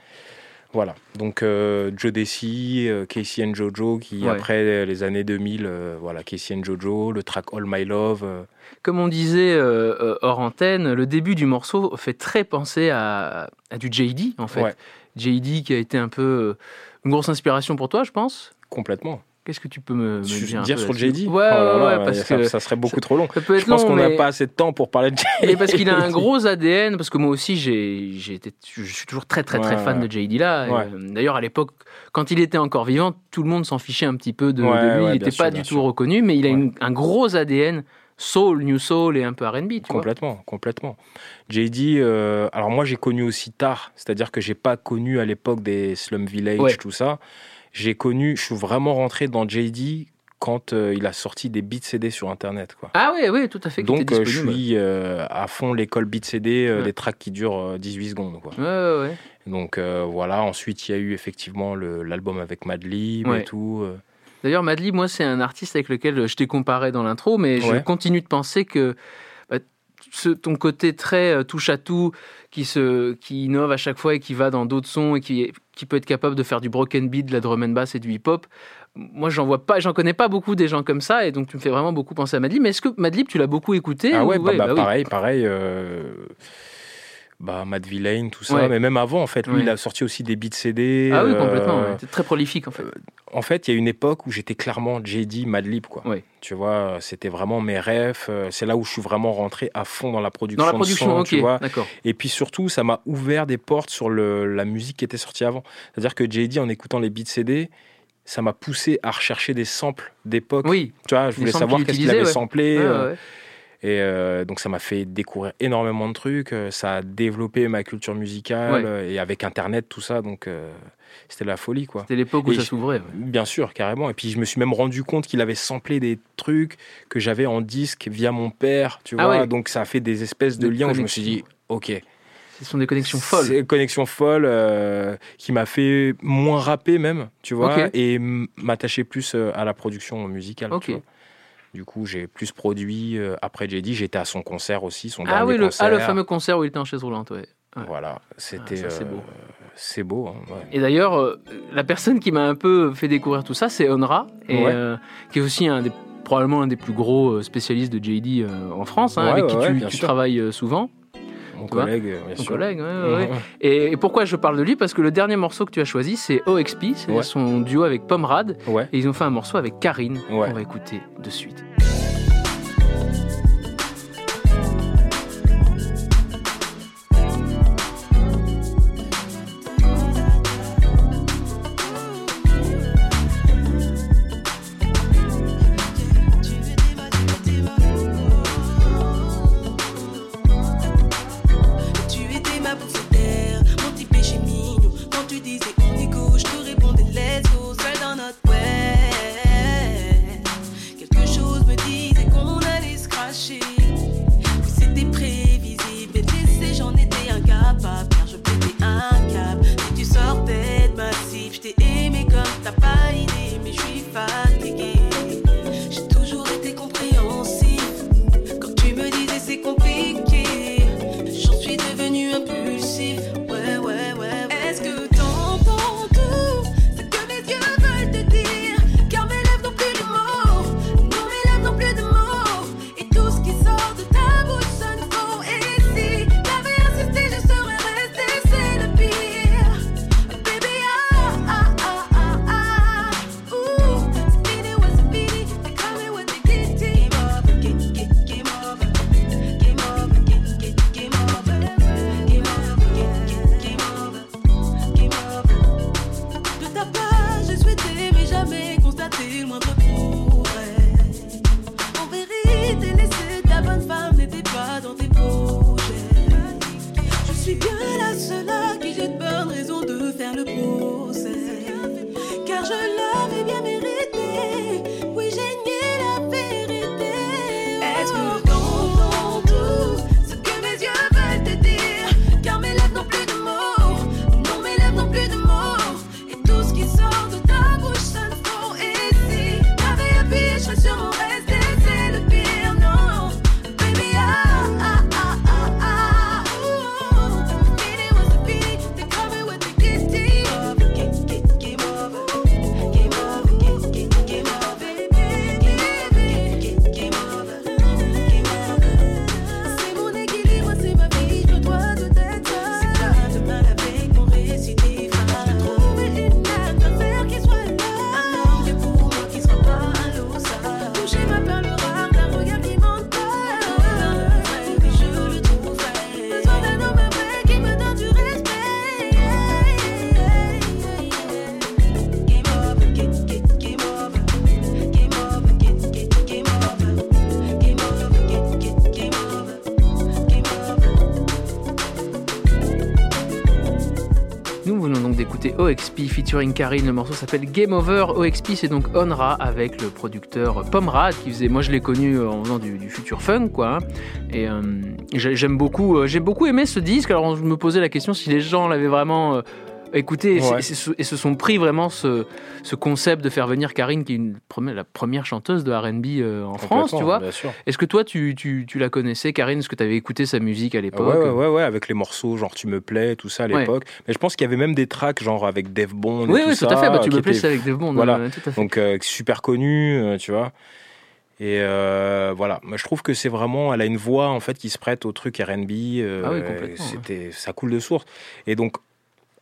Voilà, donc euh, Joe Desi, euh, Casey and Jojo, qui Ouais. après les années 2000, euh, voilà, Casey and Jojo, le track All My Love. euh, Comme on disait hors antenne, le début du morceau fait très penser à, à du JD, en fait. Ouais. JD qui a été un peu une grosse inspiration pour toi, je pense? complètement. Qu'est-ce que tu peux me, dire sur JD Ouais, Oh ouais, parce ça, que ça serait beaucoup trop long. ça peut être Je pense qu'on n'a mais- pas assez de temps pour parler de JD. Mais parce qu'il a un gros [laughs] ADN, parce que moi aussi, j'ai, été, je suis toujours très, très, très Ouais, fan ouais. de JD là. Ouais. D'ailleurs, à l'époque, quand il était encore vivant, tout le monde s'en fichait un petit peu de, lui. il n'était pas du sûr. tout reconnu, mais il a une- un gros ADN soul, new soul et un peu R&B, vois. Complètement, complètement. JD, euh, alors moi j'ai connu aussi tard, c'est-à-dire que j'ai pas connu à l'époque des Slum Village, tout ça. J'ai connu, je suis vraiment rentré dans JD quand euh, il a sorti des beats CD sur internet, quoi. Ah oui, oui, tout à fait. Donc euh, je suis euh, à fond l'école beat CD, Ouais. des tracks qui durent euh, 18 secondes, quoi. Ouais, ouais. Donc voilà, ensuite il y a eu effectivement l'album avec Madlib et tout. D'ailleurs, Madlib, moi, c'est un artiste avec lequel je t'ai comparé dans l'intro, mais je continue de penser que ce, ton côté très euh, touche à tout, qui, se, qui innove à chaque fois et qui va dans d'autres sons et qui, qui peut être capable de faire du broken beat, de la drum and bass et du hip-hop. Moi, j'en vois pas, j'en connais pas beaucoup des gens comme ça, et donc tu me fais vraiment beaucoup penser à Madlib. Mais est-ce que Madlib, tu l'as beaucoup écouté Ah ou- ouais, bah, bah, oui. pareil, pareil. euh, Bah, Matt Villain, tout ça. Ouais. Mais même avant, en fait, lui, Ouais. il a sorti aussi des beats CD. Ah oui, euh, complètement. ouais. T'es très prolifique en fait. En fait, il y a une époque où j'étais clairement JD, Madlib, quoi. Tu vois, c'était vraiment mes rêves. euh, C'est là où je suis vraiment rentré à fond dans la production. Dans la de production, son, tu vois. d'accord. Et puis surtout, ça m'a ouvert des portes sur le, la musique qui était sortie avant. C'est-à-dire que JD, en écoutant les beats CD, ça m'a poussé à rechercher des samples d'époque. Oui. Tu vois, je voulais savoir qu'est-ce qu'il avait samplé. Euh, ouais. Et euh, donc ça m'a fait découvrir énormément de trucs, euh, ça a développé ma culture musicale Ouais. euh, et avec internet tout ça donc euh, c'était la folie quoi. C'était l'époque où Et ça s'ouvrait. ouais. Bien sûr, carrément. Et puis je me suis même rendu compte qu'il avait samplé des trucs que j'avais en disque via mon père, tu Ah vois. ouais. Donc ça a fait des espèces de De liens où je me suis dit, ok. Ce sont des connexions folles. C'est une connexion folle euh, qui m'a fait moins rapper même, tu vois, et m'attacher plus à la production musicale. tu Ok. vois. Du coup, j'ai plus produit. euh, après JD, j'étais à son concert aussi, son Ah dernier oui, le, concert. ah, le fameux concert où il était en chaise roulante, ouais. Ouais. Voilà, c'était. Ah, c'est euh, beau. C'est beau. hein, ouais. Et d'ailleurs, euh, la personne qui m'a un peu fait découvrir tout ça, c'est Onra, et, Ouais. euh, qui est aussi un des, probablement un des plus gros euh, spécialistes de JD euh, en France, hein, avec qui tu, travailles euh, souvent. Mon tu vois collègue, euh, bien sûr. collègue, ouais, ouais, [laughs] ouais. Et, et pourquoi je parle de lui? Parce que le dernier morceau que tu as choisi, c'est OXP, c'est son duo avec Pomrad, et ils ont fait un morceau avec Karine, qu'on va écouter de suite. OXP featuring Karine. Le morceau s'appelle Game Over. OXP, c'est donc Onra avec le producteur Pomrad qui faisait. Moi, je l'ai connu en faisant du, future funk, quoi. hein. Et euh, j'ai- j'aime beaucoup, euh, j'ai beaucoup aimé ce disque. Alors, je me posais la question si les gens l'avaient vraiment. Écouté Ouais. et se- sont pris vraiment ce, ce concept de faire venir Karine, qui est une la première chanteuse de RB euh, en France, tu vois. Est-ce que toi, tu, tu, tu la connaissais, Karine? Est-ce que tu avais écouté sa musique à Ouais, l'époque? ouais, ouais, ouais, avec les morceaux, genre Tu me plais, tout ça à Ouais. l'époque. Mais je pense qu'il y avait même des tracks, genre avec Dave Bond. et Oui, tout oui, tout à fait. Bah, tu me plais, c'est avec Dave Bond. Voilà. ouais, tout à fait. Donc, euh, super connu, euh, tu vois. Et euh, voilà, moi je trouve que c'est vraiment, elle a une voix en fait qui se prête au truc R&B. euh, Ah oui, complètement, C'était, ça coule de source. Et donc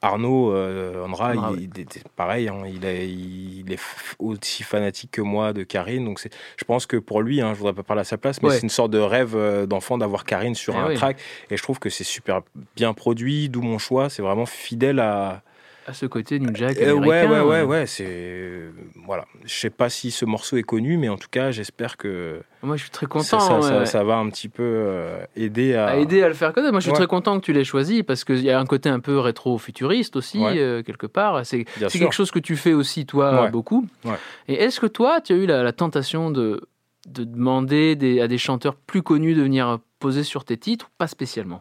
Arnaud euh, Andra, il, il est pareil, hein, il, est, il est f- aussi fanatique que moi de Karine. Donc je pense que pour lui, hein, je voudrais pas parler à sa place, mais Ouais. c'est une sorte de rêve euh, d'enfant d'avoir Karine sur Eh un oui. track. Et je trouve que c'est super bien produit, d'où mon choix. C'est vraiment fidèle à, À ce côté New Jack euh, ouais, américain. ouais, ouais, ouais, c'est voilà. Je sais pas si ce morceau est connu, mais en tout cas, j'espère que Moi, je suis très ça, content. ça, ouais, ça- ouais. ça va un petit peu euh, aider à. à aider à le faire connaître. Moi, je suis Ouais. très content que tu l'aies choisi parce qu'il y a un côté un peu rétro-futuriste aussi, Ouais. euh, quelque part. C'est quelque chose que tu fais aussi, toi, Ouais. beaucoup. Ouais. Et est-ce que toi, tu as eu la, la tentation de, de demander des- à des chanteurs plus connus de venir poser sur tes titres Pas spécialement?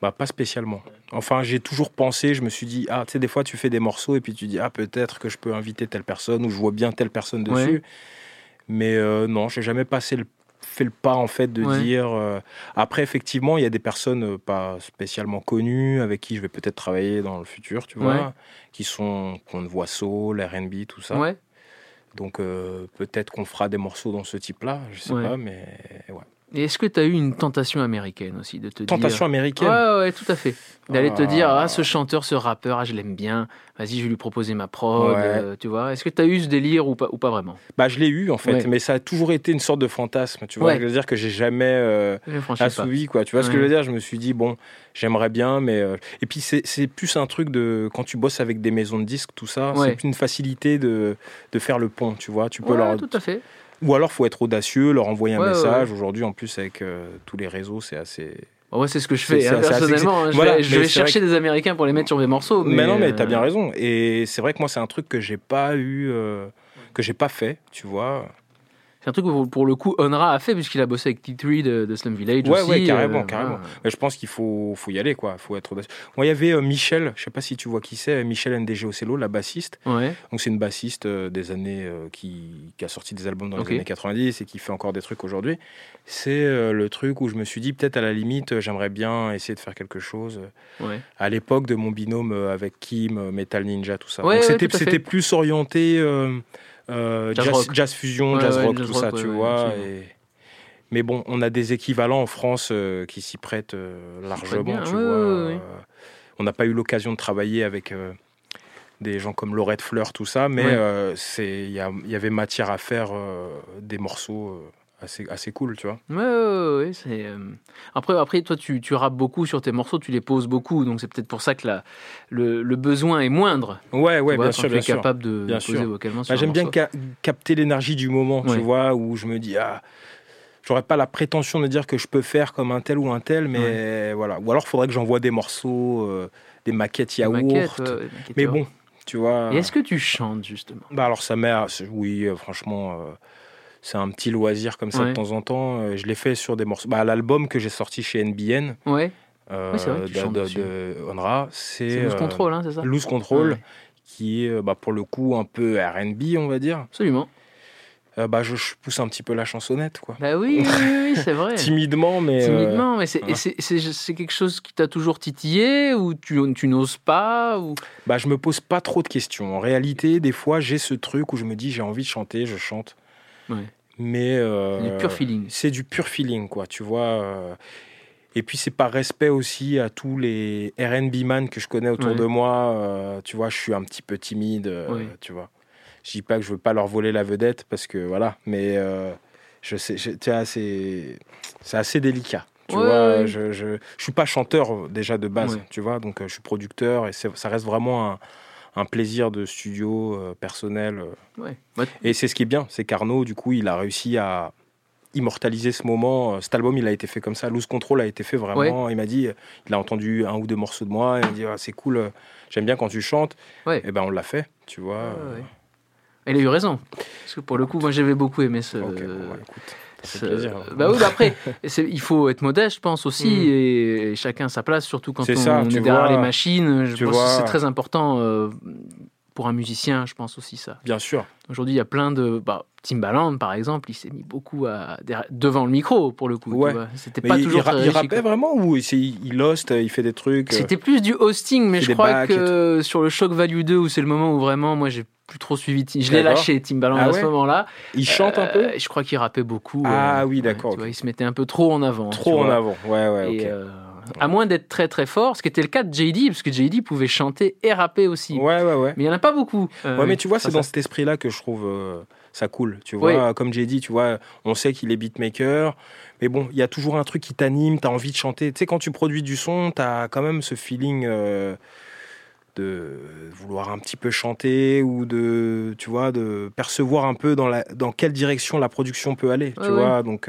Bah, pas spécialement. Enfin, j'ai toujours pensé, je me suis dit, ah, tu sais, des fois, tu fais des morceaux et puis tu dis, ah, peut-être que je peux inviter telle personne ou je vois bien telle personne dessus. Ouais. Mais euh, non, j'ai jamais passé le fait le pas en fait de Ouais. dire euh, après effectivement il y a des personnes euh, pas spécialement connues avec qui je vais peut-être travailler dans le futur tu vois Ouais. qui sont qui ont une voix soul R&B tout ça Ouais. donc euh, peut-être qu'on fera des morceaux dans ce type là je sais pas mais ouais Et est-ce que tu as eu une tentation américaine aussi de te tentation dire... américaine Ouais, ouais, tout à fait. D'aller te Ah. dire, ah, ce chanteur, ce rappeur, ah, je l'aime bien, vas-y, je vais lui proposer ma prod, Ouais. euh, tu vois. Est-ce que tu as eu ce délire ou pas, ou pas vraiment? Bah, je l'ai eu en fait, Ouais. mais ça a toujours été une sorte de fantasme. Tu vois, je veux dire que j'ai jamais euh, assouvi quoi. Tu vois ce que je veux dire? Je me suis dit bon, j'aimerais bien, mais euh, et puis c'est c'est plus un truc de quand tu bosses avec des maisons de disques, tout ça, c'est plus une facilité de de faire le pont. Tu vois, tu peux leur tout à fait. Ou alors faut être audacieux, leur envoyer un Ouais, message. ouais. Aujourd'hui, en plus avec euh, tous les réseaux, c'est assez. Ouais, c'est ce que je fais, hein, assez- personnellement. hein. Je vais, je chercher des Américains pour les mettre sur mes morceaux. Mais, Mais, non, mais t'as euh, bien raison. Et c'est vrai que moi, c'est un truc que j'ai pas eu, euh, que j'ai pas fait. Tu vois. C'est un truc que pour, le coup, Onra a fait, puisqu'il a bossé avec T3 de, de Slum Village Ouais, aussi. ouais, carrément, euh, carrément. voilà. Mais je pense qu'il faut, faut y aller, quoi. Faut être. Moi, il y avait euh, Michel, je sais pas si tu vois qui c'est, Michel NDG Ocello, la bassiste. Ouais. Donc, c'est une bassiste euh, des années euh, qui, qui a sorti des albums dans les années 90 et qui fait encore des trucs aujourd'hui. C'est euh, le truc où je me suis dit, peut-être à la limite, euh, j'aimerais bien essayer de faire quelque chose. euh, Ouais. À l'époque de mon binôme euh, avec Kim, euh, Metal Ninja, tout ça. Ouais, Donc, ouais, c'était plus orienté euh, Jazz jazz, rock. jazz fusion, Ouais, jazz ouais, rock, jazz tout rock, ça, ouais, tu vois. et- Mais bon, on a des équivalents en France euh, qui s'y prêtent euh, largement, tu vois. on n'a pas eu l'occasion de travailler avec des gens comme Laurette Fleur, tout ça, mais il y, avait matière à faire des morceaux assez, assez cool, tu vois. Ouais, ouais, ouais, c'est. euh, Après, après, toi, tu, tu rappes beaucoup sur tes morceaux, tu les poses beaucoup, donc c'est peut-être pour ça que la, le, le besoin est moindre. Ouais, ouais, vois, bien sûr, tu bien es sûr. capable de Bien poser sûr. vocalement sur Bah, J'aime bien ca- capter l'énergie du moment, Ouais. tu vois, où je me dis, ah, j'aurais pas la prétention de dire que je peux faire comme un tel ou un tel, mais voilà. Ou alors, il faudrait que j'envoie des morceaux, euh, des maquettes yaourt. maquettes, ouais, maquettes mais bon, tu vois. Est-ce que tu chantes justement? Bah alors sa mère, c'est- oui, euh, franchement, euh, c'est un petit loisir comme ça Ouais. de temps en temps. Euh, je l'ai fait sur des morceaux. Bah, l'album que j'ai sorti chez NBN, Ouais. euh, Oui, c'est vrai que tu de, Onra, c'est Loose euh, Control, hein, c'est ça Loose Control, Ouais. qui est bah, pour le coup un peu R&B, on va dire. Absolument. Euh, bah, je, je pousse un petit peu la chansonnette, quoi. Bah oui, oui, oui, oui, c'est vrai. [laughs] Timidement, mais. Timidement, mais c'est quelque chose qui t'a toujours titillé ou tu, tu n'oses pas ou... Bah, je me pose pas trop de questions. En réalité, des fois, j'ai ce truc où je me dis j'ai envie de chanter, je chante. Ouais. Mais euh, Du pur feeling. C'est du pur feeling, quoi. Tu vois. euh, Et puis c'est par respect aussi à tous les R&B man que je connais autour Ouais. de moi. euh, tu vois, je suis un petit peu timide. euh, Ouais. Tu vois. Je dis pas que je veux pas leur voler la vedette parce que voilà, mais euh, je sais, tu vois, c'est c'est assez délicat. Tu Ouais, vois, je, je je suis pas chanteur déjà de base. Tu vois, donc euh, je suis producteur et c'est- ça reste vraiment un un plaisir de studio euh, personnel. euh. Ouais. Ouais. Et c'est ce qui est bien, c'est qu'Arnaud, du coup, il a réussi à, immortaliser ce moment. Euh, Cet album, il a été fait comme ça. Loose Control a été fait vraiment. Il m'a dit, il a entendu un ou deux morceaux de moi. Il m'a dit, Ah, c'est cool, j'aime bien quand tu chantes. Et ben, on l'a fait, tu vois. Elle a eu raison. Parce que pour le coup, moi j'avais beaucoup aimé ce. Bon, bah, écoute, plaisir. Bah oui, bah après, [laughs] il faut être modeste, je pense aussi, Mm. et, chacun sa place, surtout quand on, ça, on est derrière les machines. Je pense que c'est très important euh, pour un musicien, je pense aussi ça. Bien sûr. Aujourd'hui, il y a plein de. Bah, Timbaland, par exemple, il s'est mis beaucoup à, devant le micro, pour le coup. Ouais. C'était pas il, toujours il ra- il rappait vraiment ou il, il host, il fait des trucs euh, C'était plus du hosting, mais je crois que sur le Shock Value 2, où c'est le moment où vraiment, moi, j'ai plus trop suivi. Je l'ai lâché, Timbaland, Ah à ce moment-là. Il chante un peu? Euh, Je crois qu'il rappait beaucoup. Ah euh, oui, d'accord, il se mettait un peu trop en avant. Trop en avant. Ouais, ouais, Et, ok. euh, à moins d'être très très fort, ce qui était le cas de JD, parce que JD pouvait chanter et rapper aussi. Ouais, ouais, ouais. Mais il n'y en a pas beaucoup. euh, Ouais, mais tu vois, c'est dans cet esprit-là que je trouve euh, ça cool. Tu vois, comme j'ai dit, tu vois, on sait qu'il est beatmaker, mais bon, il y a toujours un truc qui t'anime, t'as envie de chanter. Tu sais, quand tu produis du son, t'as quand même ce feeling euh, de vouloir un petit peu chanter ou de, tu vois, de percevoir un peu dans, la, dans quelle direction la production peut aller. Tu ouais. vois, donc.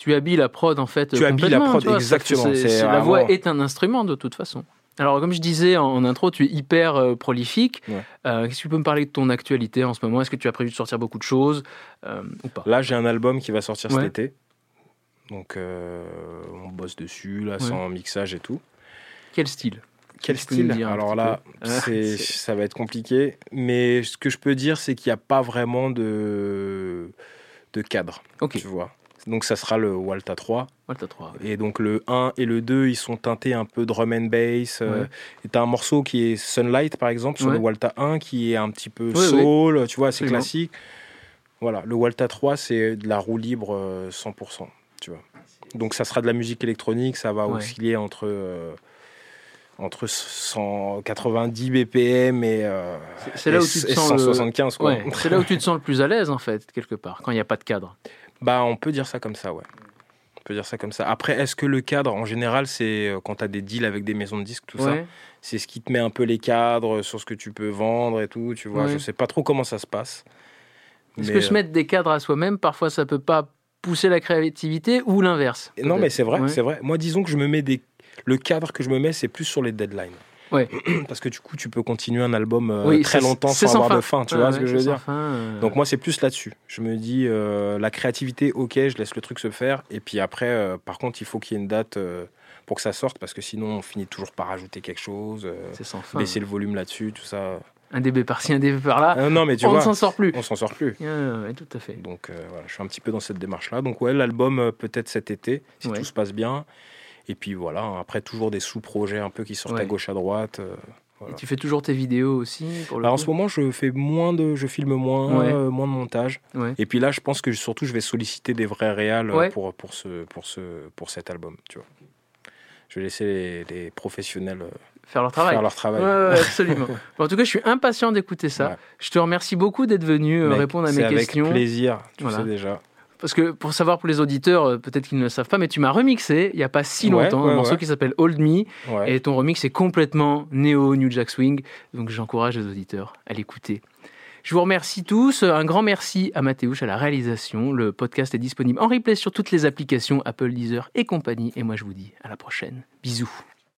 Tu habilles la prod en fait. Tu habilles la prod, vois, exactement, la voix est un instrument de toute façon. Alors, comme je disais en, en intro, tu es hyper euh, prolifique. Ouais. Euh, Qu'est-ce que tu peux me parler de ton actualité en ce moment? Est-ce que tu as prévu de sortir beaucoup de choses euh, ou pas? Là, j'ai un album qui va sortir Ouais. cet été. Donc, euh, on bosse dessus, là, Ouais. sans mixage et tout. Quel style? Quel style? dire Alors là, C'est- ça va être compliqué. Mais ce que je peux dire, c'est qu'il n'y a pas vraiment de, de cadre. Ok. Tu vois. Donc, ça sera le Walta 3. Walta 3. Et donc, le 1 et le 2, ils sont teintés un peu drum and bass. euh, Ouais. Et tu as un morceau qui est Sunlight, par exemple, sur Ouais. le Walta 1, qui est un petit peu soul, tu vois, c'est Absolument. classique. Voilà, le Walta 3, c'est de la roue libre euh, 100%, tu vois. Donc ça sera de la musique électronique, ça va osciller entre, euh, entre 190 BPM et, euh, C'est- là où tu te sens le- 175. Quoi. Ouais, c'est là où tu te sens le plus à l'aise en fait, quelque part, quand il n'y a pas de cadre. Bah, on peut dire ça comme ça, ouais. On peut dire ça comme ça. Après, est-ce que le cadre, en général, c'est euh, quand tu as des deals avec des maisons de disques, tout ça. C'est ce qui te met un peu les cadres sur ce que tu peux vendre et tout, tu vois? Ouais. Je sais pas trop comment ça se passe. Est-ce Mais, que se mettre des cadres à soi-même, parfois ça peut pas pousser la créativité ou l'inverse euh, Non, mais c'est vrai, Ouais. c'est vrai. Moi, disons que je me mets des. Le cadre que je me mets, c'est plus sur les deadlines. Ouais. [clears throat] Parce que du coup, tu peux continuer un album euh, Oui, très longtemps sans sans avoir fin. de fin, tu vois ce que je veux dire fin, euh. Donc moi, c'est plus là-dessus. Je me dis, euh, la créativité, ok, je laisse le truc se faire. Et puis après, par contre, il faut qu'il y ait une date pour que ça sorte, parce que sinon, on finit toujours par rajouter quelque chose, sans fin. baisser le volume là-dessus, tout ça. Un dB par-ci, un dB par-là. Non, mais tu on vois, ne s'en sort plus. On s'en sort plus. Tout à fait. Donc voilà, je suis un petit peu dans cette démarche-là. Donc ouais, l'album peut-être cet été, si tout se passe bien. Et puis voilà, après toujours des sous-projets un peu qui sortent Ouais. à gauche à droite. euh, voilà. Et tu fais toujours tes vidéos aussi pour le Bah, en ce moment, je fais moins de, je filme moins, Ouais. euh, moins de montage. Ouais. Et puis là, je pense que surtout, je vais solliciter des vrais réals euh, Ouais. pour pour ce pour ce pour cet album, tu vois. Je vais laisser les, les professionnels Faire leur travail. faire leur travail. [laughs] Absolument. En tout cas, je suis impatient d'écouter ça. Je te remercie beaucoup d'être venu Mec, répondre à c'est mes questions. avec plaisir, tu Voilà. sais déjà. Parce que pour savoir pour les auditeurs, euh, peut-être qu'ils ne le savent pas, mais tu m'as remixé il n'y a pas si longtemps ouais, un morceau ouais. qui s'appelle Hold Me. Et ton remix est complètement néo New Jack Swing. Donc j'encourage les auditeurs à l'écouter. Je vous remercie tous. Un grand merci à Mathéouche à la réalisation. Le podcast est disponible en replay sur toutes les applications Apple, Deezer et compagnie. Et moi je vous dis à la prochaine. Bisous.